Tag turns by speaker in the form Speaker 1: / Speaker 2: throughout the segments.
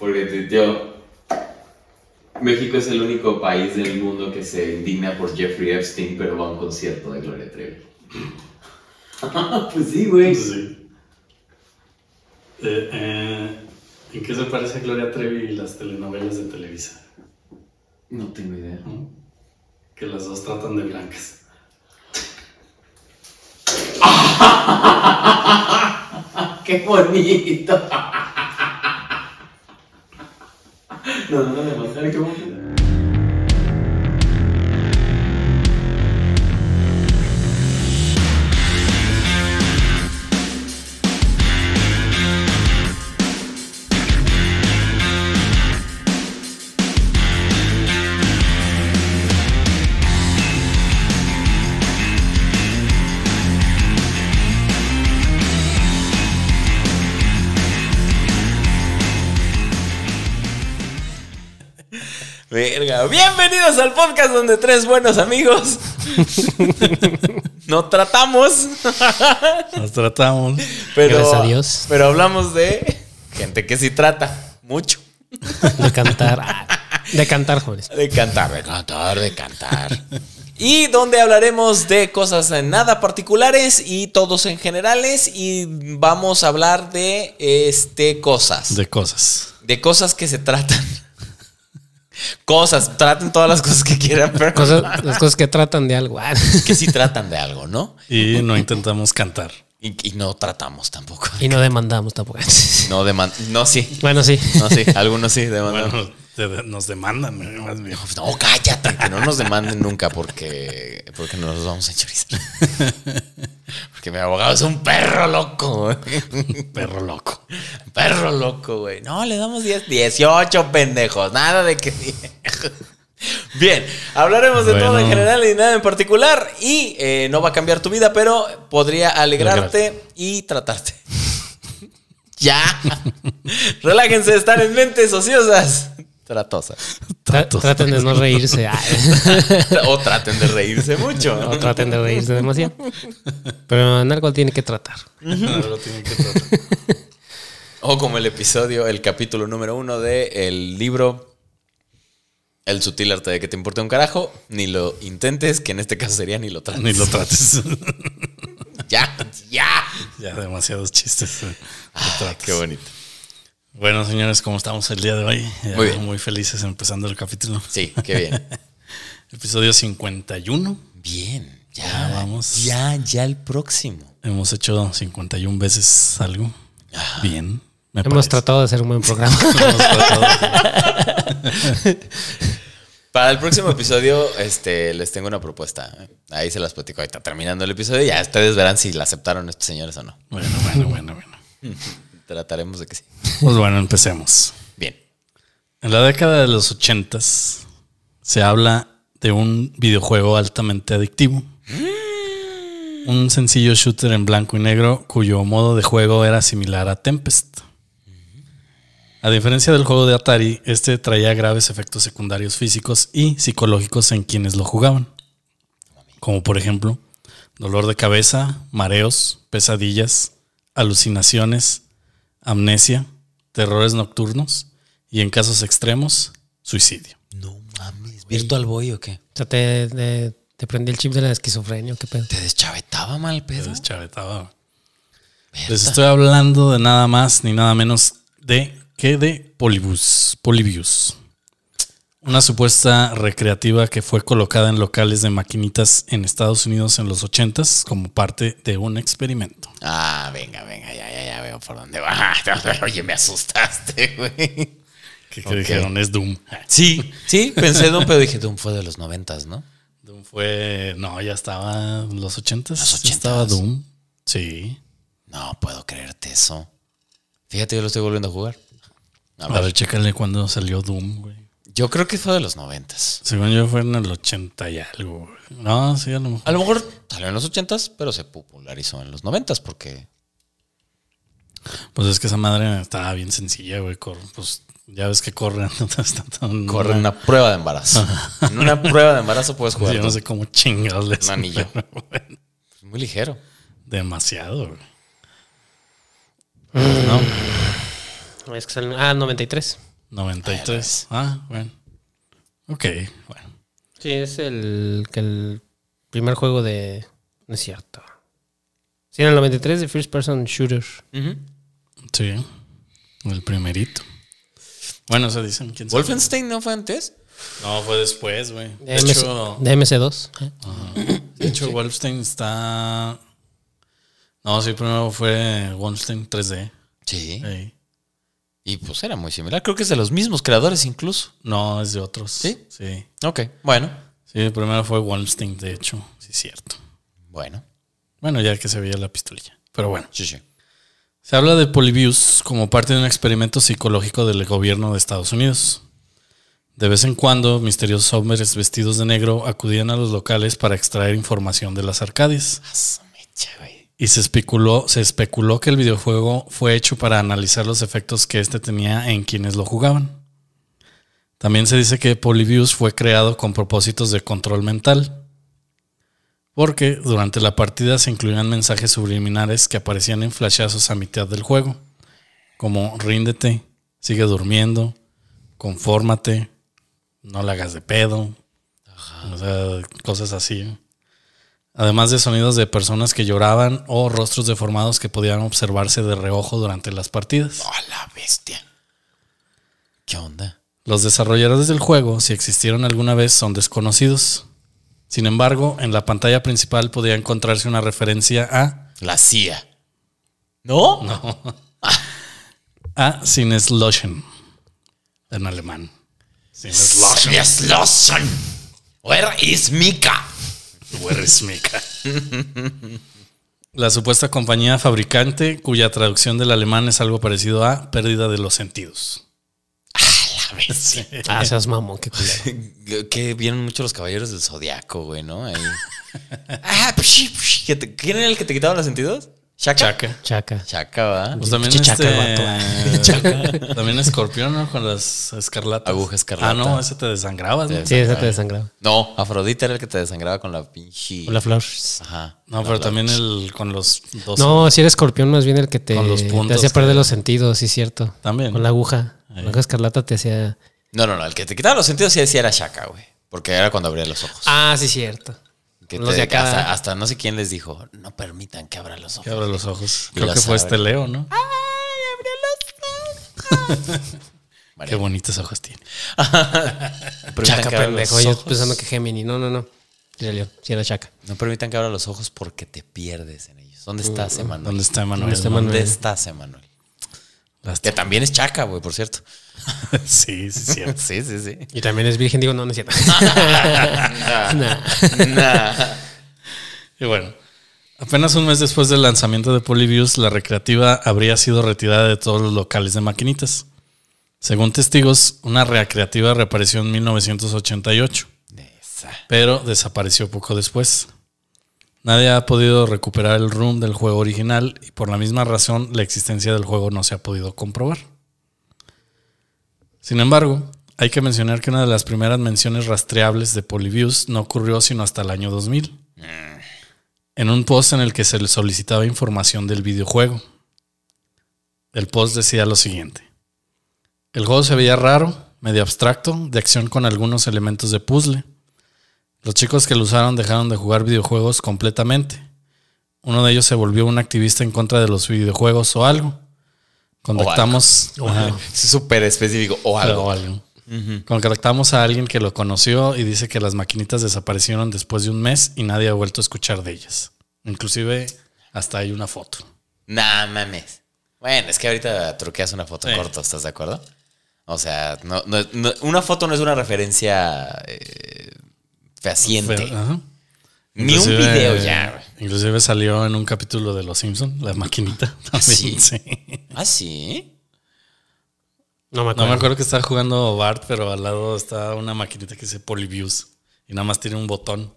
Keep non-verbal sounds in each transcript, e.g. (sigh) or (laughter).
Speaker 1: Porque tuiteó, México es el único país del mundo que se indigna por Jeffrey Epstein, pero va a un concierto de Gloria Trevi. (laughs) pues sí, güey.
Speaker 2: Sí. Eh, eh, ¿En qué se parece a Gloria Trevi y las telenovelas de Televisa?
Speaker 1: No tengo idea.
Speaker 2: ¿no? Que las dos tratan de blancas. (laughs)
Speaker 1: ¡Qué bonito! No, no, no, no, qué bonito. Verga. Bienvenidos al podcast donde tres buenos amigos no tratamos.
Speaker 2: Nos tratamos.
Speaker 1: Pero,
Speaker 3: Gracias a Dios.
Speaker 1: Pero hablamos de gente que sí trata mucho.
Speaker 3: De cantar. De cantar, jóvenes.
Speaker 1: De cantar, de cantar, de cantar. Y donde hablaremos de cosas en nada particulares y todos en generales. Y vamos a hablar de este cosas.
Speaker 2: De cosas.
Speaker 1: De cosas que se tratan. Cosas, traten todas las cosas que quieran, pero
Speaker 3: Cosas- las cosas que tratan de algo. (laughs)
Speaker 1: que sí tratan de algo, ¿no?
Speaker 2: Y no intentamos cantar.
Speaker 1: Y, y no tratamos tampoco.
Speaker 3: Y no demandamos tampoco.
Speaker 1: No deman no sí.
Speaker 3: Bueno, sí.
Speaker 1: No sí, algunos sí demandan.
Speaker 2: Bueno, nos demandan, más bien.
Speaker 1: No, cállate, que no nos demanden nunca porque, porque nos los vamos a enchorizar. (laughs) Mi abogado es un perro loco. (laughs)
Speaker 2: Perro loco.
Speaker 1: Perro loco, güey. No, le damos 10, 18 pendejos. Nada de que. (laughs) Bien, hablaremos de todo en general y nada en particular. Y eh, no va a cambiar tu vida, pero podría alegrarte y tratarte. (laughs) ya. Relájense, están en mentes ociosas. Tratosas.
Speaker 3: Tra- traten de no reírse. (laughs)
Speaker 1: O traten de reírse mucho.
Speaker 3: O traten de reírse demasiado. Pero en algo tiene que tratar.
Speaker 2: Algo tiene que tratar.
Speaker 1: O como el episodio, el capítulo número uno de el libro El sutil arte de que te importe un carajo. Ni lo intentes, que en este caso sería ni lo trates.
Speaker 2: Ni lo trates.
Speaker 1: Ya, ya.
Speaker 2: ya, demasiados chistes. eh.
Speaker 1: Ah, qué bonito.
Speaker 2: Bueno, señores, ¿cómo estamos el día de hoy?
Speaker 1: Muy bien.
Speaker 2: Muy felices empezando el capítulo.
Speaker 1: Sí, qué bien. (laughs)
Speaker 2: Episodio 51.
Speaker 1: Bien, ya,
Speaker 2: Ya vamos.
Speaker 1: Ya, ya el próximo.
Speaker 2: Hemos hecho 51 veces algo. Bien. me
Speaker 3: Hemos
Speaker 2: parece.
Speaker 3: tratado de hacer un buen programa. (laughs) (laughs)
Speaker 1: Para el próximo episodio, este, les tengo una propuesta. Ahí se las platico ahorita terminando el episodio. Ya ustedes verán si la aceptaron estos señores o no.
Speaker 2: Bueno, bueno, bueno, bueno.
Speaker 1: Trataremos de que sí.
Speaker 2: Pues bueno, empecemos.
Speaker 1: Bien.
Speaker 2: En la década de los 80 se habla de un videojuego altamente adictivo. Un sencillo shooter en blanco y negro cuyo modo de juego era similar a Tempest. A diferencia del juego de Atari, este traía graves efectos secundarios físicos y psicológicos en quienes lo jugaban. Como por ejemplo, dolor de cabeza, mareos, pesadillas, alucinaciones, amnesia, terrores nocturnos y en casos extremos, suicidio.
Speaker 1: No mames. ¿Virtual Boy o qué?
Speaker 3: O sea, te, te, te prendí el chip de la esquizofrenia. ¿Qué pedo?
Speaker 1: ¿Te deschavetaba mal pedo?
Speaker 2: Entonces, chavetaba. Les estoy hablando de nada más ni nada menos de que de Polybus. Polybius. Una supuesta recreativa que fue colocada en locales de maquinitas en Estados Unidos en los 80s como parte de un experimento.
Speaker 1: Ah, venga, venga, ya, ya, ya veo por dónde va. (laughs) Oye, me asustaste, güey.
Speaker 2: Que, que
Speaker 1: Ok.
Speaker 2: dijeron es Doom.
Speaker 1: Sí, sí, pensé Doom, pero dije Doom fue de los noventas, ¿no?
Speaker 2: Doom fue. No, ya estaba en los 80s.
Speaker 1: Los
Speaker 2: estaba
Speaker 1: 80s.
Speaker 2: Doom. Sí.
Speaker 1: No puedo creerte eso. Fíjate, yo lo estoy volviendo a jugar. A
Speaker 2: A
Speaker 1: ver,
Speaker 2: ver, chécale cuando salió Doom, güey.
Speaker 1: Yo creo que fue de los noventas.
Speaker 2: Según yo fue en el 80 y algo. güey. No, sí, a lo mejor.
Speaker 1: A lo mejor salió en los ochentas, pero se popularizó en los noventas porque...
Speaker 2: Pues es que esa madre estaba bien sencilla, güey. Pues ya ves que corre. (laughs) no está tan-
Speaker 1: Corre una prueba de embarazo. En una prueba de embarazo puedes jugar.
Speaker 2: Yo no sé cómo chingados le
Speaker 1: Un anillo. (laughs)
Speaker 2: bueno,
Speaker 1: Muy ligero.
Speaker 2: demasiado, güey.
Speaker 3: No. Es que salen- ah, 93.
Speaker 2: 93. Ah, bueno. Ok, bueno.
Speaker 3: Sí, es el, que el primer juego de... No es cierto. Sí, en el 93 de First Person Shooter.
Speaker 2: Sí. El primerito. Bueno, se dicen. ¿quién sabe?
Speaker 1: ¿Wolfenstein no fue antes?
Speaker 2: No, fue después, güey.
Speaker 3: De,
Speaker 2: De hecho,
Speaker 3: de MC2. ¿eh?
Speaker 2: de hecho Wolfenstein está. No, sí, primero fue Wolfenstein 3D.
Speaker 1: Sí.
Speaker 2: Ey.
Speaker 1: Y pues era muy similar. Creo que es de los mismos creadores incluso.
Speaker 2: No, es de otros.
Speaker 1: ¿Sí?
Speaker 2: Sí.
Speaker 1: Ok, bueno.
Speaker 2: Sí, primero fue Wolfenstein, de hecho. Sí, cierto.
Speaker 1: Bueno.
Speaker 2: Bueno, ya que se veía la pistolilla. Pero bueno.
Speaker 1: Sí, sí.
Speaker 2: Se habla de Polybius como parte de un experimento psicológico del gobierno de Estados Unidos. De vez en cuando, misteriosos hombres vestidos de negro acudían a los locales para extraer información de las arcadias. Y se especuló, se especuló que el videojuego fue hecho para analizar los efectos que éste tenía en quienes lo jugaban. También se dice que Polybius fue creado con propósitos de control mental. Porque durante la partida se incluían mensajes subliminares que aparecían en flashazos a mitad del juego. Como ríndete, sigue durmiendo, confórmate, no la hagas de pedo. O sea, cosas así. Además de sonidos de personas que lloraban o rostros deformados que podían observarse de reojo durante las partidas.
Speaker 1: ¡Oh, la bestia! ¿Qué onda?
Speaker 2: Los desarrolladores del juego, si existieron alguna vez, son desconocidos. Sin embargo, en la pantalla principal podía encontrarse una referencia a,
Speaker 1: La CIA. ¿No? (laughs)
Speaker 2: a Sinnesloschen, en alemán. Sinnesloschen.
Speaker 1: Yes, Lawson. Where is Mika?
Speaker 2: Where is Mika? La supuesta compañía fabricante, cuya traducción del alemán es algo parecido a pérdida de los sentidos.
Speaker 1: La bestia.
Speaker 3: Ah, seas mamón, qué culero. (laughs)
Speaker 1: que vienen mucho los caballeros del zodiaco, güey, ¿no? Ahí. ah, psh, psh, ¿que te- ¿Quién era el que te quitaba los sentidos? ¿Chaka?
Speaker 2: Chaca.
Speaker 3: Chaca.
Speaker 1: Chaka, ¿va?
Speaker 2: Pues también
Speaker 3: Pinche chaca
Speaker 2: este,
Speaker 3: el (laughs)
Speaker 2: Chaca. También escorpión, ¿no? Con las escarlatas.
Speaker 1: Aguja escarlata.
Speaker 2: Ah, no, ese te desangrabas, ¿no?
Speaker 3: Sí, esa te desangraba.
Speaker 1: No, Afrodita era el que te desangraba con la pinche.
Speaker 3: Con la flor.
Speaker 1: Ajá.
Speaker 2: No, pero también el con los dos.
Speaker 3: No, si era escorpión, más bien el que te,
Speaker 2: Con los
Speaker 3: te
Speaker 2: puntos
Speaker 3: hacía perder
Speaker 2: que-
Speaker 3: los sentidos, sí, cierto.
Speaker 2: También.
Speaker 3: Con la aguja. La aguja escarlata te hacía.
Speaker 1: No, no, no. El que te quitaba los sentidos sí, sí era Shaka, güey. Porque era cuando abría los ojos.
Speaker 3: Ah, sí, cierto.
Speaker 1: Que
Speaker 3: los
Speaker 1: te-
Speaker 3: de acá.
Speaker 1: hasta, hasta no sé quién les dijo, no permitan que abra los ojos.
Speaker 2: Que abre los ojos.
Speaker 1: Y
Speaker 2: Creo
Speaker 1: los
Speaker 2: que fue
Speaker 1: abre.
Speaker 2: este Leo, ¿no? (laughs) (laughs)
Speaker 1: Vale.
Speaker 2: Qué bonitos ojos tiene. (laughs)
Speaker 3: Chaca,
Speaker 1: abra los
Speaker 3: pendejo. Yo
Speaker 1: ojos.
Speaker 3: pensando que Gemini. No, no, no. León, sí era Chaca.
Speaker 1: No permitan que abra los ojos porque te pierdes en ellos. ¿Dónde estás, Emanuel?
Speaker 2: ¿Dónde está Emanuel?
Speaker 3: ¿Dónde está
Speaker 1: ¿Dónde estás, Emanuel? Que también es Chaca, güey, por cierto. (laughs)
Speaker 2: sí, sí, sí. (laughs)
Speaker 1: Sí, sí, sí.
Speaker 3: Y también es virgen, digo, no, no es cierto. (laughs) Nah.
Speaker 1: Nah.
Speaker 2: Y bueno, apenas un mes después del lanzamiento de Polybius, la recreativa habría sido retirada de todos los locales de maquinitas. Según testigos, una recreativa reapareció en 1988,
Speaker 1: Esa.
Speaker 2: pero desapareció poco después. Nadie ha podido recuperar el room del juego original y por la misma razón la existencia del juego no se ha podido comprobar. Sin embargo, hay que mencionar que una de las primeras menciones rastreables de Polybius no ocurrió sino hasta el año 2000 en un post en el que se le solicitaba información del videojuego. El post decía lo siguiente. El juego se veía raro, medio abstracto, de acción con algunos elementos de puzzle. Los chicos que lo usaron dejaron de jugar videojuegos completamente. Uno de ellos se volvió un activista en contra de los videojuegos o algo. Contactamos, Ajá.
Speaker 1: Es (laughs) súper específico. O algo.
Speaker 2: o algo. Contactamos a alguien que lo conoció y dice que las maquinitas desaparecieron después de un mes y nadie ha vuelto a escuchar de ellas. Inclusive hasta hay una foto.
Speaker 1: Nah, mames. Bueno, es que ahorita truqueas una foto
Speaker 2: Sí.
Speaker 1: corta, ¿estás de acuerdo? O sea, no, no- no- una foto no es una referencia eh, fehaciente.
Speaker 2: Ajá.
Speaker 1: Ni un video ya. güey.
Speaker 2: Inclusive salió en un capítulo de Los Simpsons, la maquinita. (laughs) También,
Speaker 1: sí?
Speaker 2: sí.
Speaker 1: ¿Ah, sí?
Speaker 3: No me
Speaker 2: No
Speaker 3: acuerdo.
Speaker 2: me acuerdo que estaba jugando Bart, pero al lado está una maquinita que dice Polyviews y nada más tiene un botón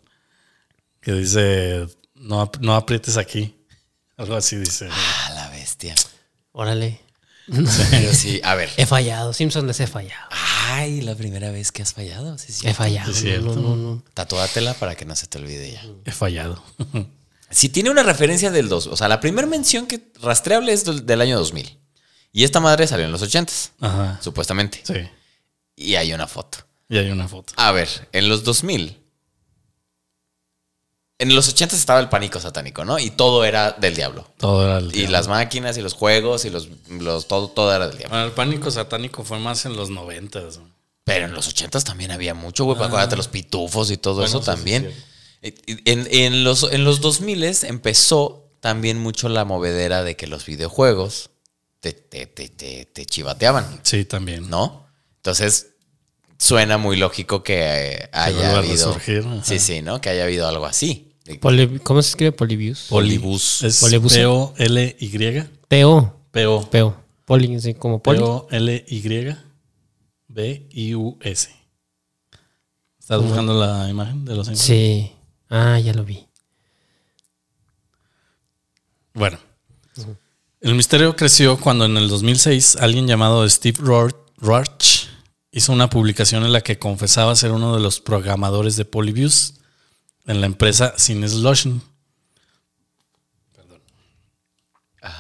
Speaker 2: que dice no, ap- no aprietes aquí. (laughs) Algo así dice.
Speaker 1: Ah, la bestia.
Speaker 3: Órale. (laughs)
Speaker 1: Pero sí, a ver.
Speaker 3: He fallado. Simpson les he fallado.
Speaker 1: Ay, la primera vez que has fallado. Sí, sí.
Speaker 3: He fallado.
Speaker 2: Es cierto.
Speaker 3: No, no, no.
Speaker 1: Tatúatela para que no se te olvide ya.
Speaker 2: He fallado. (laughs)
Speaker 1: Si tiene una referencia del 2, o sea, la primera mención que rastreable es del, del año 2000. Y esta madre salió en los 80s,
Speaker 2: Ajá.
Speaker 1: supuestamente.
Speaker 2: Sí.
Speaker 1: Y hay una foto.
Speaker 2: Y hay una foto.
Speaker 1: A ver, en los 2000. En los 80 estaba el pánico satánico, ¿no? Y todo era del diablo.
Speaker 2: Todo era el
Speaker 1: Y
Speaker 2: diablo.
Speaker 1: las máquinas y los juegos y los, los todo, todo era del diablo.
Speaker 2: Bueno, el pánico satánico fue más en los noventas. güey.
Speaker 1: Pero en los 80 también había mucho, güey. Acuérdate los pitufos y todo
Speaker 2: Bueno,
Speaker 1: eso
Speaker 2: sí,
Speaker 1: también.
Speaker 2: sí,
Speaker 1: En, en los, en los 2000 empezó también mucho la movedera de que los videojuegos te, te, te, te, te chivateaban,
Speaker 2: Sí, también.
Speaker 1: ¿no? Entonces, suena muy lógico que eh, haya habido. Sí, sí, ¿no? Que haya habido algo así.
Speaker 3: Poli- ¿Cómo se escribe Polybius?
Speaker 1: Polibus.
Speaker 2: Es. P-O-L-Y.
Speaker 3: P-O.
Speaker 2: P-O.
Speaker 3: P-O. Poli, sí, como poli.
Speaker 2: P-O-L-Y. B-I-U-S. ¿Estás buscando la imagen de los Simpsons?
Speaker 3: Sí. Ah, ya lo vi.
Speaker 2: Bueno. El misterio creció cuando en el 2006 alguien llamado Steve Roach hizo una publicación en la que confesaba ser uno de los programadores de Polybius en la empresa Cineslotion.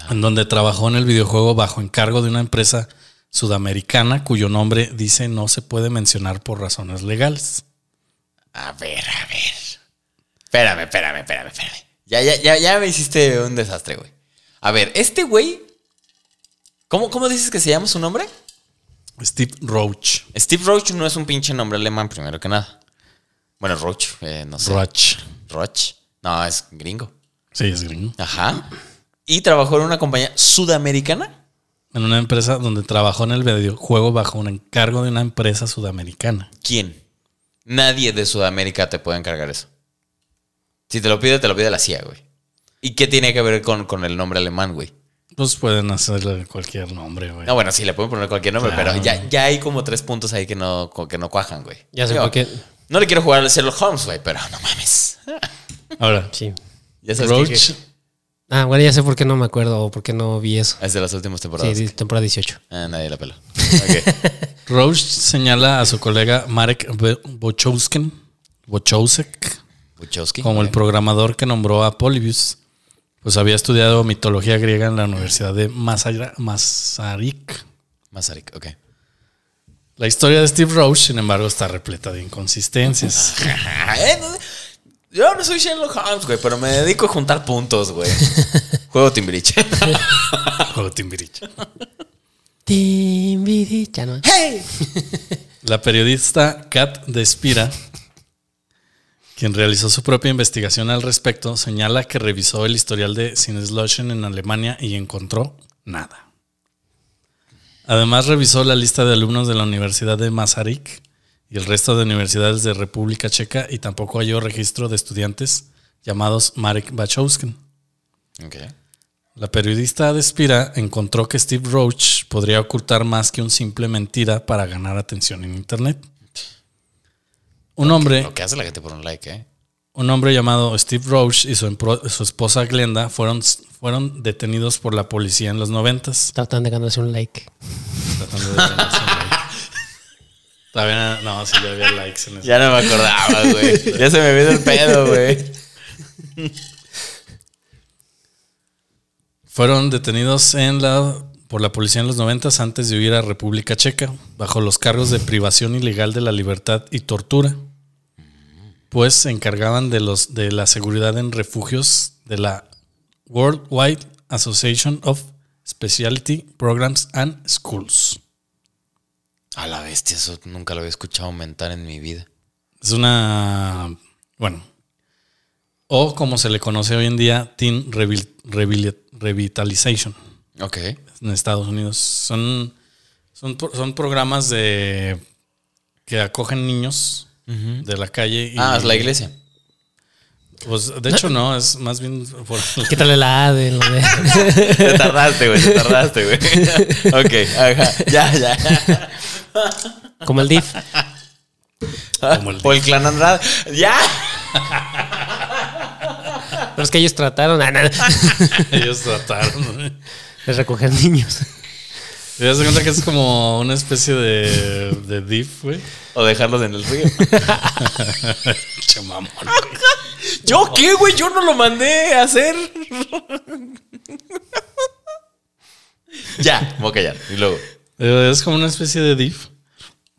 Speaker 2: En donde trabajó en el videojuego bajo encargo de una empresa sudamericana cuyo nombre dice no se puede mencionar por razones legales.
Speaker 1: A ver, a ver. Espérame, espérame, espérame, espérame. Ya, ya, ya, ya me hiciste un desastre, güey. A ver, este güey. ¿Cómo, ¿Cómo dices que se llama su nombre?
Speaker 2: Steve Roach.
Speaker 1: Steve Roach no es un pinche nombre alemán, primero que nada. Bueno, Roach, eh, no sé.
Speaker 2: Roach.
Speaker 1: Roach. No, es gringo.
Speaker 2: Sí, es gringo.
Speaker 1: Ajá. Y trabajó en una compañía sudamericana.
Speaker 2: En una empresa donde trabajó en el videojuego bajo un encargo de una empresa sudamericana.
Speaker 1: ¿Quién? Nadie de Sudamérica te puede encargar eso. Si te lo pide, te lo pide la CIA, güey. ¿Y qué tiene que ver con, con el nombre alemán, güey?
Speaker 2: Pues pueden hacerle cualquier nombre, güey.
Speaker 1: No, bueno, sí, le pueden poner cualquier nombre,
Speaker 2: Claro.
Speaker 1: pero ya, ya hay como tres puntos ahí que no, que no cuajan, güey.
Speaker 3: Ya sé por qué.
Speaker 1: No le quiero jugar al Sherlock Holmes, güey, pero no mames.
Speaker 2: Ahora,
Speaker 3: Sí.
Speaker 1: Ya sabes
Speaker 2: Roach,
Speaker 1: que
Speaker 3: Ah, bueno, ya sé por qué no me acuerdo o por qué no vi eso.
Speaker 1: es de las últimas
Speaker 3: Sí,
Speaker 1: temporadas.
Speaker 3: di- temporada 18.
Speaker 1: Ah, nadie la pela. (laughs) Ok.
Speaker 2: Roach señala a su colega Marek Bo- Bochowsken, Bochowsek
Speaker 1: Buchowski.
Speaker 2: como el programador que nombró a Polybius. Pues había estudiado mitología griega en la Universidad de Masaryk.
Speaker 1: Masaryk, ok.
Speaker 2: La historia de Steve Roach, sin embargo, está repleta de inconsistencias. (laughs)
Speaker 1: Eh, yo no soy Sherlock Holmes, güey, pero me dedico a juntar puntos, güey. (laughs) Juego Timbiriche. (laughs)
Speaker 2: Juego Timbiriche.
Speaker 3: Timbiricha, ¿no?
Speaker 1: ¡Hey!
Speaker 2: La periodista Kat Despira, quien realizó su propia investigación al respecto, señala que revisó el historial de Sinneslotion en Alemania y encontró nada. Además, revisó la lista de alumnos de la Universidad de Masaryk y el resto de universidades de República Checa y tampoco halló registro de estudiantes llamados Marek Bachowsken.
Speaker 1: Ok.
Speaker 2: La periodista Despira encontró que Steve Roach podría ocultar más que un simple mentira para ganar atención en Internet. Un hombre,
Speaker 1: Lo que hace la gente por un like, ¿eh?
Speaker 2: Un hombre llamado Steve Roach y su, esposa Glenda fueron, fueron detenidos por la policía en los noventas.
Speaker 3: Tratan de ganarse un like.
Speaker 2: Tratando de ganarse un like. Todavía no, no, sí, ya había likes en eso.
Speaker 1: Ya no me acordaba, (laughs) güey. Ya se me vino el pedo, güey.
Speaker 2: Fueron detenidos en la, por la policía en los noventas antes de huir a República Checa, bajo los cargos de privación ilegal de la libertad y tortura, pues se encargaban de, los, de la seguridad en refugios de la Worldwide Association of Specialty Programs and Schools.
Speaker 1: A la bestia, eso nunca lo había escuchado aumentar en mi vida.
Speaker 2: Es una, bueno, o como se le conoce hoy en día, Teen Revi- Revi- Revitalization.
Speaker 1: Ok.
Speaker 2: en Estados Unidos. Son, son, son programas de que acogen niños de la calle. y-
Speaker 1: Ah, es la iglesia.
Speaker 2: Pues de hecho no, es más bien por (laughs)
Speaker 3: Quítale la A de lo de.
Speaker 1: Te tardaste, güey, te tardaste, güey. (laughs) ok, ajá. Ya, ya.
Speaker 3: Como el DIF.
Speaker 2: Como el
Speaker 1: o el clan Andrade. ¡Ya!
Speaker 3: Pero es que ellos trataron
Speaker 2: ellos trataron.
Speaker 3: de recoger niños.
Speaker 2: ¿Te das cuenta que es como una especie de, de diff, güey?
Speaker 1: O dejarlos en el río. (laughs)
Speaker 2: Che mamón, güey.
Speaker 1: ¿Yo qué, güey? Yo no lo mandé a hacer. ya, voy a callar. Y luego.
Speaker 2: Eh, Es como una especie de div.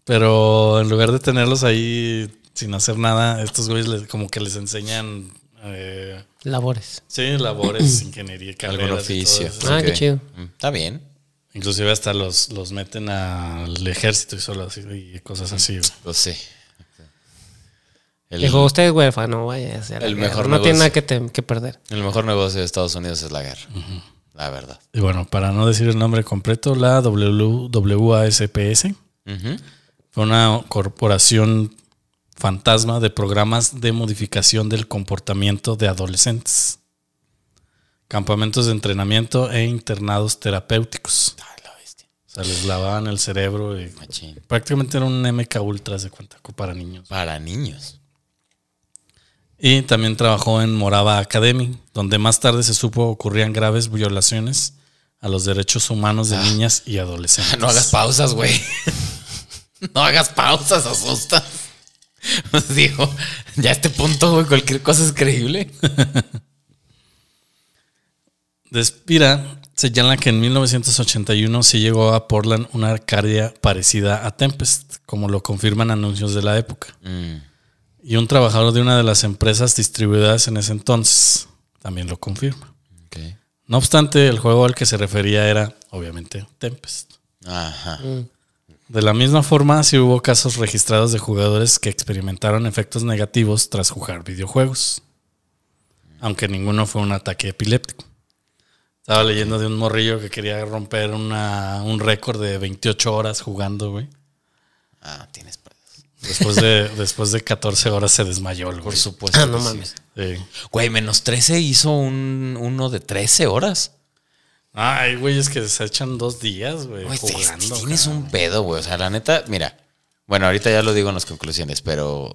Speaker 2: Pero en lugar de tenerlos ahí sin hacer nada, estos güeyes les- como que les enseñan. eh,
Speaker 3: Labores.
Speaker 2: sí, labores, ingeniería,
Speaker 1: Algún
Speaker 2: carreras y todo
Speaker 1: oficio.
Speaker 2: eso.
Speaker 3: Ah, qué chido.
Speaker 1: Mm, Está bien.
Speaker 2: Inclusive hasta los, los meten al ejército y solo así y cosas así. güey.
Speaker 1: Pues sí. El,
Speaker 3: Dijo, usted es huérfano, vaya.
Speaker 1: el
Speaker 3: guerra.
Speaker 1: mejor
Speaker 3: No tiene nada que, te- que perder.
Speaker 1: el mejor negocio de Estados Unidos es la guerra. La verdad.
Speaker 2: Y bueno, para no decir el nombre completo, la WASPS
Speaker 1: Ujú.
Speaker 2: fue una corporación fantasma de programas de modificación del comportamiento de adolescentes, campamentos de entrenamiento e internados terapéuticos.
Speaker 1: Ay, la bestia.
Speaker 2: O sea, les lavaban el cerebro y
Speaker 1: Machín.
Speaker 2: prácticamente era un MK Ultra de cuenta para niños.
Speaker 1: Para niños.
Speaker 2: Y también trabajó en Morava Academy, donde más tarde se supo ocurrían graves violaciones a los derechos humanos de niñas y (laughs) adolescentes.
Speaker 1: No hagas pausas, güey. No hagas pausas, asustas. (laughs) Digo, ya a este punto, güey, cualquier cosa es creíble. (laughs)
Speaker 2: De Spira señala que en 1981 se llegó a Portland una Arcadia parecida a Tempest, como lo confirman anuncios de la época.
Speaker 1: Mm,
Speaker 2: Y un trabajador de una de las empresas distribuidoras en ese entonces también lo confirma. No obstante, el juego al que se refería era, obviamente, Tempest.
Speaker 1: Ajá.
Speaker 2: De la misma forma, sí hubo casos registrados de jugadores que experimentaron efectos negativos tras jugar videojuegos. Aunque ninguno fue un ataque epiléptico. Estaba leyendo de un morrillo que quería romper una- un récord de 28 horas jugando, güey.
Speaker 1: Ah, tienes pedos.
Speaker 2: Después de, (laughs) después de 14 horas se desmayó el güey.
Speaker 1: Por supuesto.
Speaker 3: Ah, no
Speaker 1: que sí.
Speaker 3: mames.
Speaker 2: Sí.
Speaker 1: Güey, menos 13 hizo un, uno de 13 horas.
Speaker 2: Ay, güey, es que se echan dos días, güey,
Speaker 1: Güey,
Speaker 2: jugando.
Speaker 1: tienes un pedo, güey. O sea, la neta, mira. Bueno, ahorita ya lo digo en las conclusiones, pero.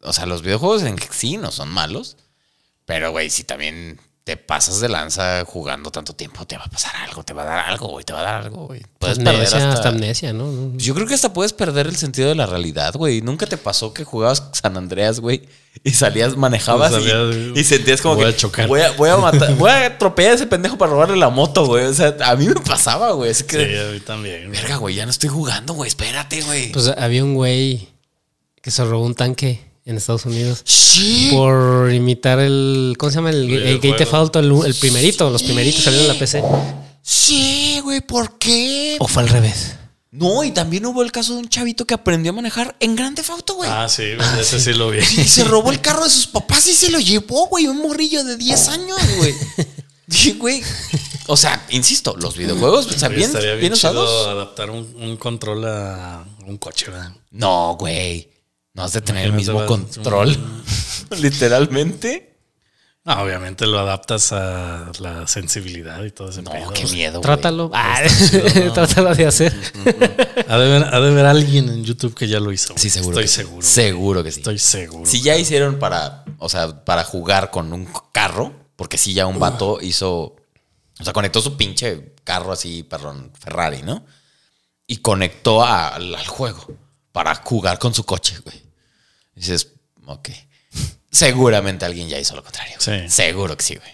Speaker 1: O sea, los videojuegos en sí no son malos. Pero, güey, si también te pasas de lanza jugando tanto tiempo, te va a pasar algo, te va a dar algo, güey, te va a dar algo, güey. Puedes perder hasta...
Speaker 3: hasta amnesia, ¿no?
Speaker 1: Yo creo que hasta puedes perder el sentido de la realidad, güey. ¿Nunca te pasó que jugabas San Andreas, güey? Y salías, manejabas y-
Speaker 2: Salías,
Speaker 1: y, sentías como
Speaker 2: voy
Speaker 1: que
Speaker 2: a chocar.
Speaker 1: Voy a, voy a matar, (laughs) voy a atropellar a ese pendejo para robarle la moto, güey. O sea, a mí me pasaba, güey. Así que,
Speaker 2: Sí, a mí también.
Speaker 1: verga, güey, ya no estoy jugando, güey. Espérate, güey.
Speaker 3: Pues había un güey que se robó un tanque en Estados Unidos
Speaker 1: sí.
Speaker 3: por imitar el. ¿Cómo se llama? El. Gate Auto, el, el primerito. Los primeritos salieron en la PC.
Speaker 1: Sí, güey, ¿por qué?
Speaker 3: ¿O fue al revés?
Speaker 1: No, y también hubo el caso de un chavito que aprendió a manejar en Grande Auto, güey.
Speaker 2: Ah, sí, güey, ese sí lo vi.
Speaker 1: Y se robó el carro de sus papás y se lo llevó, güey. Un morrillo de 10 años, güey. (laughs) Dije, güey. O sea, insisto, los videojuegos, o sea,
Speaker 2: Oye,
Speaker 1: bien,
Speaker 2: estaría
Speaker 1: bien
Speaker 2: bien chido
Speaker 1: usados.
Speaker 2: adaptar un, un control a un coche, ¿verdad?
Speaker 1: No, güey. No has de tener el mismo control. (laughs) Literalmente.
Speaker 2: No, obviamente lo adaptas a la sensibilidad y todo ese
Speaker 1: No,
Speaker 2: pedo,
Speaker 1: qué miedo.
Speaker 3: Trátalo. Ah,
Speaker 2: chido, (laughs) ¿no?
Speaker 3: trátalo de hacer.
Speaker 2: Ha de, ver, ha de ver alguien en YouTube que ya lo hizo.
Speaker 1: Sí, seguro.
Speaker 2: Estoy
Speaker 1: que sí.
Speaker 2: seguro.
Speaker 1: Seguro que sí.
Speaker 2: Estoy seguro.
Speaker 1: Si ya hicieron para, o sea, para jugar con un carro, porque sí ya un vato hizo, o sea, conectó su pinche carro así, perdón, Ferrari, ¿no? Y conectó a- al, al juego para jugar con su coche, güey. Y dices, ok. Seguramente alguien ya hizo lo contrario.
Speaker 2: Sí.
Speaker 1: Seguro que sí, güey.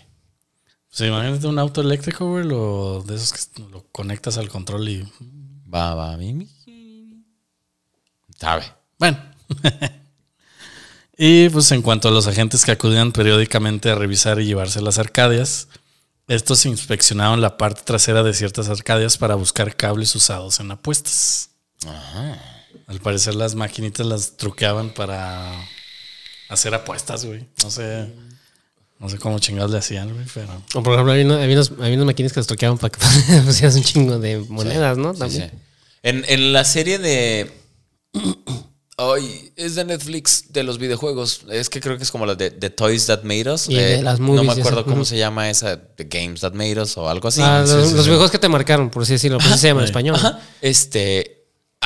Speaker 2: Sí, imagínate un auto eléctrico, güey, lo, de esos que lo conectas al control y...
Speaker 1: Va, va, mi, mi. Sabe.
Speaker 2: Bueno. (laughs) y pues en cuanto a los agentes que acudían periódicamente a revisar y llevarse las arcadias, estos inspeccionaron la parte trasera de ciertas arcadias para buscar cables usados en apuestas. Al parecer las maquinitas las truqueaban para hacer apuestas, güey. No sé, no sé cómo chingados le hacían, güey, pero...
Speaker 3: O por ejemplo, había, una- había unos, había unas máquinas que los troqueaban para que (laughs) pusieras un chingo de monedas, ¿no? También.
Speaker 1: sí. En, en la serie de. (clears throat) Ay, es de Netflix de los videojuegos. Es que creo que es como la de The Toys That Made Us.
Speaker 3: Y de las
Speaker 1: no
Speaker 3: movies
Speaker 1: me
Speaker 3: y
Speaker 1: acuerdo cómo se llama esa. The Games That Made Us o algo así.
Speaker 3: Ah, los,
Speaker 2: sí,
Speaker 3: los
Speaker 2: sí.
Speaker 3: videojuegos que te marcaron, por así decirlo. Por eso se llama en español.
Speaker 1: Ajá. Este.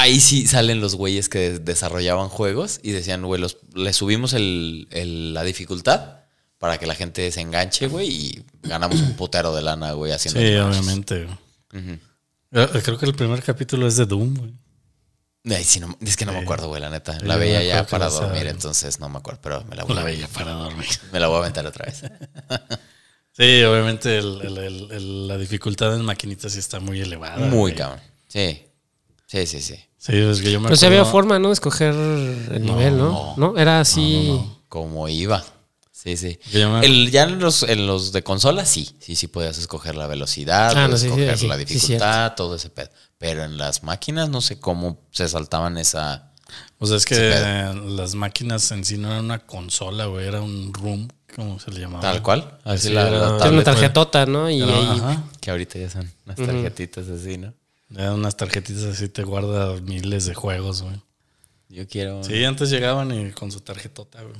Speaker 1: Ahí sí salen los güeyes que desarrollaban juegos y decían, güey, los- le subimos el- el- la dificultad para que la gente se enganche, güey, y ganamos un putero de lana, güey, haciendo.
Speaker 2: Sí, obviamente. Eh, Creo que el primer capítulo es de Doom, güey.
Speaker 1: Ay, sí, no- es que no me acuerdo, güey, la neta. La
Speaker 2: yo
Speaker 1: veía ya para
Speaker 2: la
Speaker 1: dormir, entonces no me acuerdo, pero me la voy,
Speaker 2: La
Speaker 1: a,
Speaker 2: bella para dormir.
Speaker 1: me la voy a aventar otra vez. (laughs)
Speaker 2: Sí, obviamente el- el- la dificultad en maquinitas sí está muy elevada.
Speaker 1: Muy
Speaker 2: güey.
Speaker 1: cabrón. Sí. Sí, sí, sí.
Speaker 2: Sí, es que yo me
Speaker 3: Pero sí había
Speaker 2: acuerdo-
Speaker 3: forma, ¿no? De escoger el nivel, ¿no? ¿no? Era así.
Speaker 1: Como iba. Sí, sí.
Speaker 2: Me-
Speaker 1: El, ya en los, en los de consola, sí. Sí, sí podías escoger la velocidad,
Speaker 3: Ah, no,
Speaker 1: podías
Speaker 3: sí, sí,
Speaker 1: escoger
Speaker 3: sí,
Speaker 1: la
Speaker 3: sí,
Speaker 1: dificultad, todo ese pedo. Pero en las máquinas no sé cómo se saltaban esa.
Speaker 2: O sea, es que eh, las máquinas en sí no eran una consola, güey, era un room, ¿cómo se le llamaba?
Speaker 1: Tal cual. Así
Speaker 2: Sí,
Speaker 1: la,
Speaker 2: era-
Speaker 1: la
Speaker 3: una tarjetota, ¿no? Y
Speaker 2: ajá.
Speaker 1: Que ahorita ya son unas tarjetitas así, ¿no?
Speaker 2: Eran unas tarjetitas así, te guarda miles de juegos, güey.
Speaker 1: Yo quiero.
Speaker 2: Sí, antes llegaban y con su tarjetota, güey.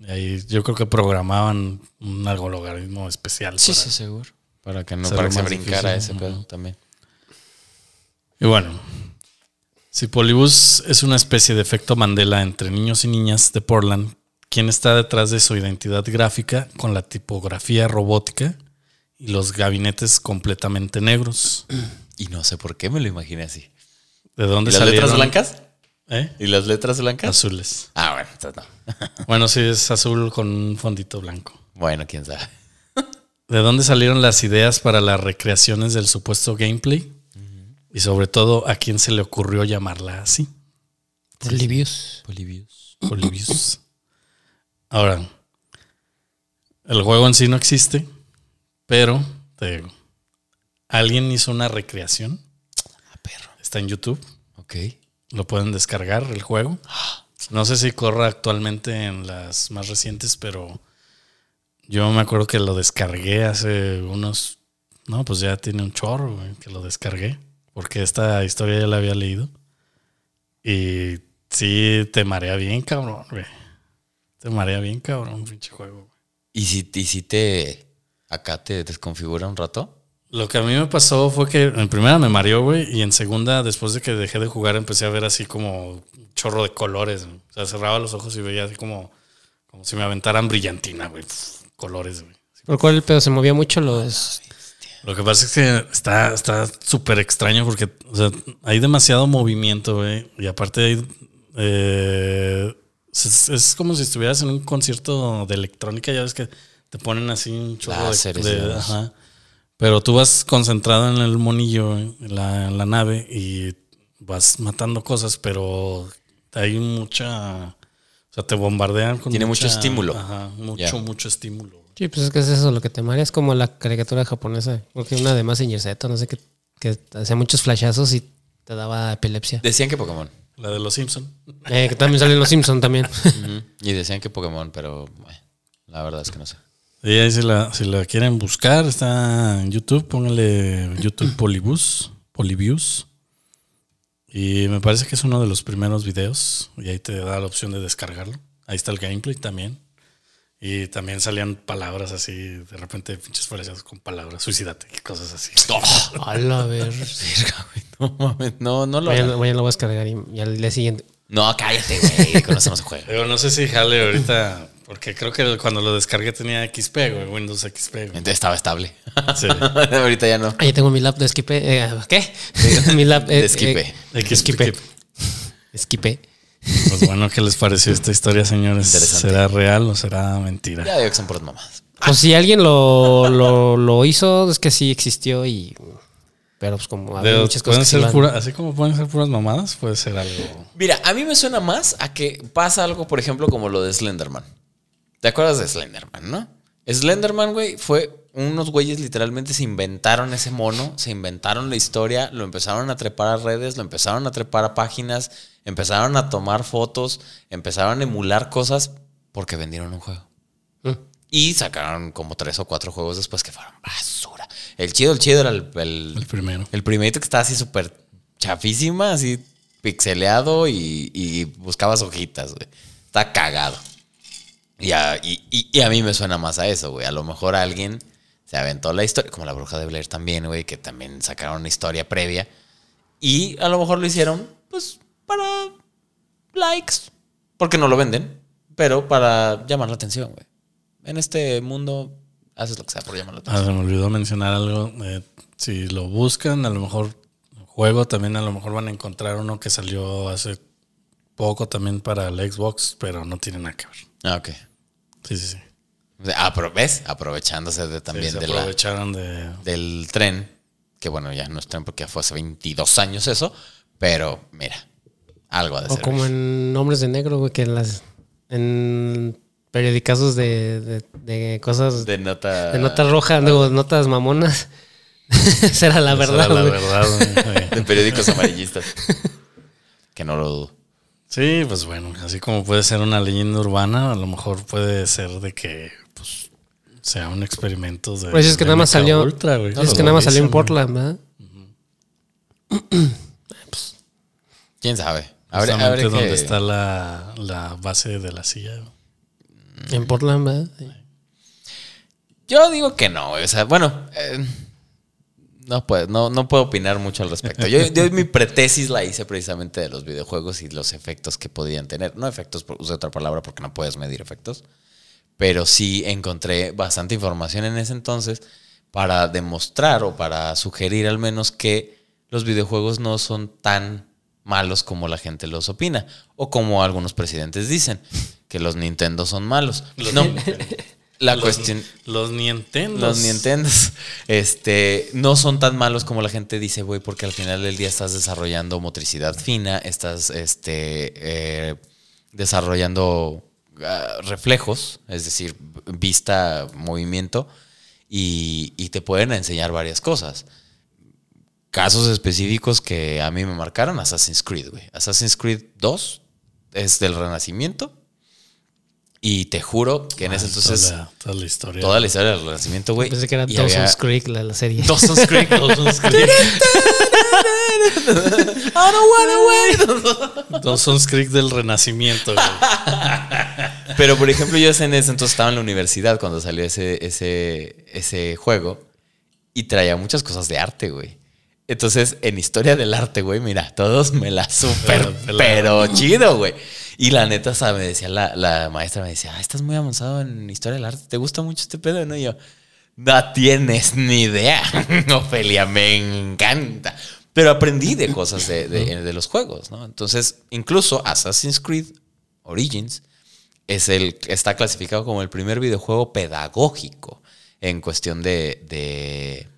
Speaker 2: Y ahí yo creo que programaban un algo logaritmo especial.
Speaker 1: Sí,
Speaker 2: para-
Speaker 1: sí, seguro. Para que no para que se brincara
Speaker 2: difícil.
Speaker 1: ese pedo también.
Speaker 2: Y bueno, si Polybus es una especie de efecto Mandela entre niños y niñas de Portland, ¿quién está detrás de su identidad gráfica con la tipografía robótica y los gabinetes completamente negros?
Speaker 1: Y no sé por qué me lo imaginé así.
Speaker 2: ¿De dónde
Speaker 1: ¿Y las
Speaker 2: salieron?
Speaker 1: letras blancas?
Speaker 2: ¿Eh?
Speaker 1: ¿Y las letras blancas?
Speaker 2: Azules.
Speaker 1: Ah, bueno, entonces no. (laughs)
Speaker 2: Bueno, sí, es azul con un fondito blanco.
Speaker 1: bueno, quién sabe.
Speaker 2: ¿De dónde salieron las ideas para las recreaciones del supuesto gameplay? Y sobre todo, ¿a quién se le ocurrió llamarla así?
Speaker 3: Libius.
Speaker 1: Polibius.
Speaker 2: Polybius. Ahora, el juego en sí no existe, pero te digo, alguien hizo una recreación.
Speaker 1: Ah, perro.
Speaker 2: Está en YouTube.
Speaker 1: Ok.
Speaker 2: Lo pueden descargar el juego. No sé si corra actualmente en las más recientes, pero yo me acuerdo que lo descargué hace unos. No, pues ya tiene un chorro, güey, que lo descargué. Porque esta historia ya la había leído. Y sí, te marea bien, cabrón, güey. Te marea bien, cabrón, pinche juego. güey.
Speaker 1: ¿Y si, y si te. Acá te desconfigura un rato?
Speaker 2: Lo que a mí me pasó fue que en primera me mareó, güey, y en segunda, después de que dejé de jugar, empecé a ver así como un chorro de colores. güey. O sea, cerraba los ojos y veía así como, como si me aventaran brillantina, güey. Colores, güey.
Speaker 3: ¿Por cuál el pedo se movía mucho los.
Speaker 2: Lo que pasa es que está está súper extraño porque o sea, hay demasiado movimiento, güey. Y aparte hay, eh, es, es como si estuvieras en un concierto de electrónica, ya ves que te ponen así un chorro de- de, ajá. Pero tú vas concentrado en el monillo, en la, en la nave, y vas matando cosas, pero hay mucha... O sea, te bombardean con
Speaker 1: Tiene mucho estímulo.
Speaker 2: Ajá, mucho, mucho estímulo.
Speaker 3: Sí, pues es que es eso lo que te marea. Es como la caricatura japonesa. Creo que una de Mazinger Z, no sé qué. Que hacía muchos flashazos y te daba epilepsia.
Speaker 1: Decían que Pokémon.
Speaker 2: La de los Simpson.
Speaker 3: Eh, que también salen los Simpson también.
Speaker 1: Y decían que Pokémon, pero bueno, la verdad es que no sé.
Speaker 2: Y ahí si la, si la quieren buscar, está en YouTube, pónganle YouTube Polybus, Polybius. Y me parece que es uno de los primeros videos. Y ahí te da la opción de descargarlo. Ahí está el gameplay también. Y también salían palabras así, de repente pinches flechas con palabras, suicídate y cosas así.
Speaker 3: Hola, (laughs) a ver.
Speaker 1: No mames, no, no lo.
Speaker 3: Mañana, mañana lo voy a descargar y, y al día siguiente.
Speaker 1: No, cállate, güey. Con eso no se juega.
Speaker 2: Pero no sé si jale ahorita, porque creo que cuando lo descargué tenía XP, güey, Windows XP. güey.
Speaker 1: Entonces estaba estable.
Speaker 2: Sí. (laughs)
Speaker 1: Ahorita ya no.
Speaker 3: Ah, ya tengo mi lap de esquipe. eh, ¿Qué? (laughs) mi lap
Speaker 1: De esquipe.
Speaker 2: XP.
Speaker 3: esquipe. Esquipe.
Speaker 2: Pues bueno, ¿qué les pareció esta historia, señores?
Speaker 1: Interesante.
Speaker 2: ¿Será real o será mentira?
Speaker 1: Ya digo que son puras mamás.
Speaker 3: Pues si alguien lo, lo, lo hizo, es que sí existió y. Pero pues como había
Speaker 2: De-
Speaker 3: muchas
Speaker 2: pueden
Speaker 3: cosas que
Speaker 2: ser pura- así como pueden ser puras mamadas, puede ser algo.
Speaker 1: Mira, a mí me suena más a que pasa algo, por ejemplo, como lo de Slenderman. ¿Te acuerdas de Slenderman, no? Slenderman, güey, fue unos güeyes literalmente se inventaron ese mono, se inventaron la historia, lo empezaron a trepar a redes, lo empezaron a trepar a páginas, empezaron a tomar fotos, empezaron a emular cosas porque vendieron un juego.
Speaker 3: Mm.
Speaker 1: Y sacaron como tres o cuatro juegos después que fueron basura. El chido, el chido era el, el,
Speaker 2: El primero.
Speaker 1: el primerito que estaba así súper chafísima, así pixeleado y, y buscabas hojitas, güey. Está cagado. Y a, y, a mí me suena más a eso, güey. A lo mejor alguien se aventó la historia, como la bruja de Blair también, güey, que también sacaron una historia previa. Y a lo mejor lo hicieron, pues, para likes. Porque no lo venden, pero para llamar la atención, güey. En este mundo haces lo que sea por llamar la
Speaker 2: Ah,
Speaker 1: atención.
Speaker 2: se me olvidó mencionar algo. eh, si lo buscan, a lo mejor juego también, a lo mejor van a encontrar uno que salió hace poco también para el Xbox, pero no tiene nada que ver.
Speaker 1: Ah, ok.
Speaker 2: Sí, sí, sí.
Speaker 1: O sea, apro- ¿Ves? Aprovechándose de,
Speaker 2: Sí,
Speaker 1: también de la,
Speaker 2: aprovecharon de.
Speaker 1: del tren, que bueno, ya no es tren porque ya fue hace 22 años eso, pero mira, algo ha de
Speaker 3: O como en Hombres de Negro, güey, que en las. En periodicazos de, de, de cosas. De,
Speaker 1: de nota.
Speaker 3: notas rojas, digo, notas mamonas. (laughs) Esa era la
Speaker 2: Esa
Speaker 3: verdad,
Speaker 2: era la
Speaker 3: güey.
Speaker 2: verdad, güey.
Speaker 1: De periódicos amarillistas. que no lo dudo.
Speaker 2: Sí, pues bueno, así como puede ser una leyenda urbana, a lo mejor puede ser de que pues, sea un experimento de.
Speaker 3: Pues es que nada más salió.
Speaker 2: Ultra, güey.
Speaker 3: es que nada más salió en Portland, ¿verdad? (clears throat)
Speaker 1: ¿Quién sabe? Habrá-
Speaker 2: Justamente
Speaker 1: habrá que-
Speaker 2: donde está la, la base de la silla. güey.
Speaker 3: En Portland, ¿verdad? Sí.
Speaker 1: Yo digo que no. O sea, bueno, eh, no, puedo, no, no puedo opinar mucho al respecto. Yo, yo mi pretesis la hice precisamente de los videojuegos y los efectos que podían tener. No efectos, por- usé otra palabra porque no puedes medir efectos. Pero sí encontré bastante información en ese entonces para demostrar o para sugerir al menos que los videojuegos no son tan malos como la gente los opina. O como algunos presidentes dicen, que los Nintendo son malos. No, la
Speaker 2: Los-
Speaker 1: cuestión...
Speaker 2: Los Nintendo.
Speaker 1: Los Nintendos este, no son tan malos como la gente dice, güey, porque al final del día estás desarrollando motricidad fina, estás este, eh, desarrollando ah, reflejos, es decir, vista, movimiento, y, y te pueden enseñar varias cosas. Casos específicos que a mí me marcaron, Assassin's Creed, güey. Assassin's Creed 2 es del Renacimiento. Y te juro que en ese entonces
Speaker 2: Toda la, toda la historia.
Speaker 1: toda la historia del Renacimiento, güey.
Speaker 3: Pensé que era Dawson's
Speaker 1: había-
Speaker 3: Creek la, la serie.
Speaker 1: Dawson's Creek. (laughs)
Speaker 2: Dawson's Creek.
Speaker 1: I don't wanna wait.
Speaker 2: Dawson's Creek del Renacimiento, güey.
Speaker 1: Pero por ejemplo, yo en ese entonces estaba en la universidad cuando salió ese, ese, ese juego y traía muchas cosas de arte, güey. Entonces, en historia del arte, güey, mira, todos me la super,
Speaker 2: Pero- pero-
Speaker 1: pero chido, güey. Y la neta, o sea, me decía la, la maestra, me decía, ah, estás muy avanzado en historia del arte, ¿te gusta mucho este pedo? ¿No? Y yo, no tienes ni idea, (laughs) Ofelia, me encanta. Pero aprendí de cosas de, de- de los juegos, ¿no? Entonces, incluso Assassin's Creed Origins es el, está clasificado como el primer videojuego pedagógico en cuestión de, de-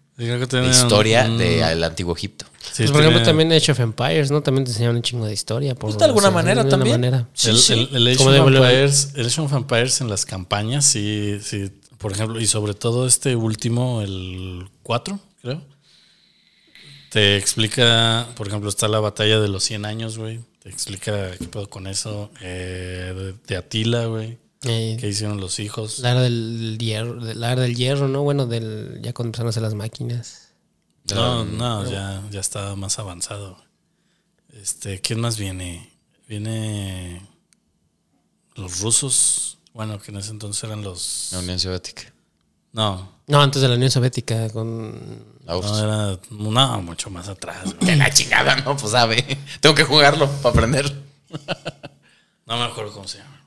Speaker 1: historia del antiguo Egipto.
Speaker 2: Sí,
Speaker 3: Pues, por ejemplo, también Age of Empires, ¿no? También te enseñaron un chingo de historia. Por,
Speaker 1: Pues, de alguna
Speaker 3: o sea,
Speaker 1: manera
Speaker 3: de alguna
Speaker 1: también.
Speaker 3: manera.
Speaker 1: Sí,
Speaker 2: el,
Speaker 1: sí.
Speaker 2: el- el Age of Empires, el Age of Empires en las campañas, sí, sí. Por ejemplo, y sobre todo este último, el 4, creo. Te explica, por ejemplo, está la batalla de los 100 años, güey. Te explica qué pedo con eso. Eh, de, de Atila, güey.
Speaker 3: Eh,
Speaker 2: ¿Qué hicieron los hijos?
Speaker 3: la era del hierro, de- la era del hierro, ¿no? Bueno, del ya cuando empezaron a hacer las máquinas.
Speaker 2: No, no, ya, ya está más avanzado. Este, ¿quién más viene? Viene los rusos. Bueno, que en ese entonces eran los.
Speaker 1: La Unión Soviética.
Speaker 2: No,
Speaker 3: No, antes de la Unión Soviética, con
Speaker 1: La
Speaker 2: no era. No, mucho más atrás.
Speaker 1: De la chingada, no, pues sabe. Tengo que jugarlo para aprender. (laughs)
Speaker 2: No me acuerdo cómo se llama.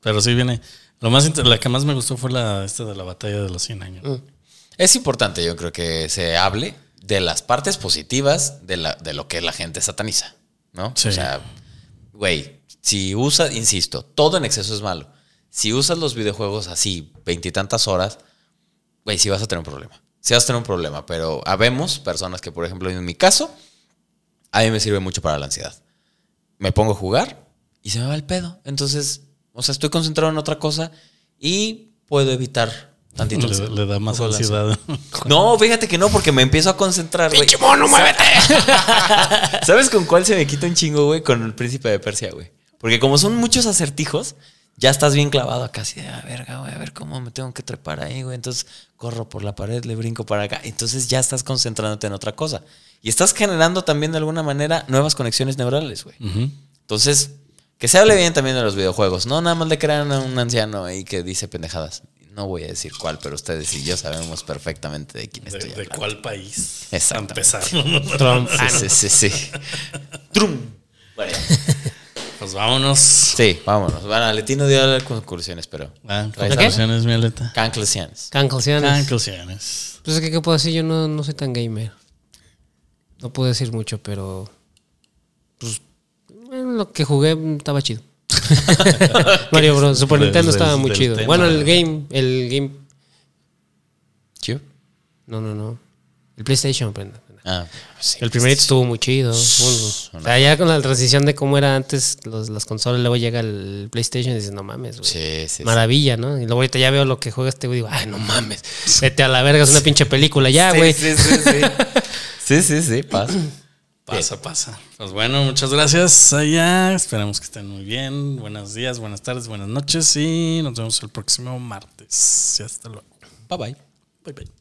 Speaker 2: Pero sí viene. Lo más inter- la que más me gustó fue la esta de la batalla de los 100 años.
Speaker 1: Es importante, yo creo que se hable de las partes positivas de, la, de lo que la gente sataniza, ¿no?
Speaker 2: Sí.
Speaker 1: O sea, güey, si usas, insisto, todo en exceso es malo. Si usas los videojuegos así, veintitantas horas, güey, sí vas a tener un problema. Sí vas a tener un problema, pero habemos personas que, por ejemplo, en mi caso, a mí me sirve mucho para la ansiedad. Me pongo a jugar y se me va el pedo. Entonces, o sea, estoy concentrado en otra cosa y puedo evitar tantito.
Speaker 2: Le, le da más ansiedad. (laughs)
Speaker 1: no, fíjate que no, porque me empiezo a concentrar, güey. ¡Pinche mono, muévete! (laughs) ¿Sabes con cuál se me quita un chingo, güey? Con el príncipe de Persia, güey. Porque como son muchos acertijos, ya estás bien clavado acá, así de, a verga, güey, a ver cómo me tengo que trepar ahí, güey. Entonces corro por la pared, le brinco para acá. Entonces ya estás concentrándote en otra cosa. Y estás generando también de alguna manera nuevas conexiones neurales, güey. Entonces, que se hable bien también de los videojuegos. No nada más le crean a un anciano ahí que dice pendejadas. No voy a decir cuál, pero ustedes y yo sabemos perfectamente de quién
Speaker 2: ¿De,
Speaker 1: estoy
Speaker 2: de
Speaker 1: hablando.
Speaker 2: cuál país? A empezar. (laughs)
Speaker 3: Trump.
Speaker 1: Sí, sí, sí, sí. Trum. Bueno,
Speaker 2: pues vámonos.
Speaker 1: sí, vámonos. Bueno, Letino dio las conclusiones, pero.
Speaker 2: Ah, conclusiones, mi aleta.
Speaker 1: Canclesianes.
Speaker 3: Canclesiones.
Speaker 2: Conclusiones.
Speaker 3: Pues es que, ¿qué puedo decir? Yo no, no soy tan gamer. No puedo decir mucho, pero. Pues. bueno, lo que jugué estaba chido. (laughs) Mario Bros. Super Nintendo estaba muy chido.
Speaker 2: tema.
Speaker 3: Bueno, el game, el game.
Speaker 1: ¿Cube?
Speaker 3: No, no, no. El PlayStation, prenda.
Speaker 1: Ah, sí.
Speaker 3: El primerito estuvo muy chido. Uno. O sea, ya con la transición de cómo era antes los, las consolas, luego llega el PlayStation y dices, no mames, güey.
Speaker 1: Sí, sí.
Speaker 3: Maravilla, ¿no? Y luego ahorita ya veo lo que juega este güey y digo, ay, no mames. Vete a la verga, es una pinche película ya, güey.
Speaker 1: Sí, sí, sí. (laughs) Sí, sí, sí, pasa.
Speaker 2: Pasa, pasa. Pues bueno, muchas gracias allá. Esperamos que estén muy bien. Buenos días, buenas tardes, buenas noches y nos vemos el próximo martes. Y hasta luego.
Speaker 1: Bye bye.
Speaker 2: Bye bye.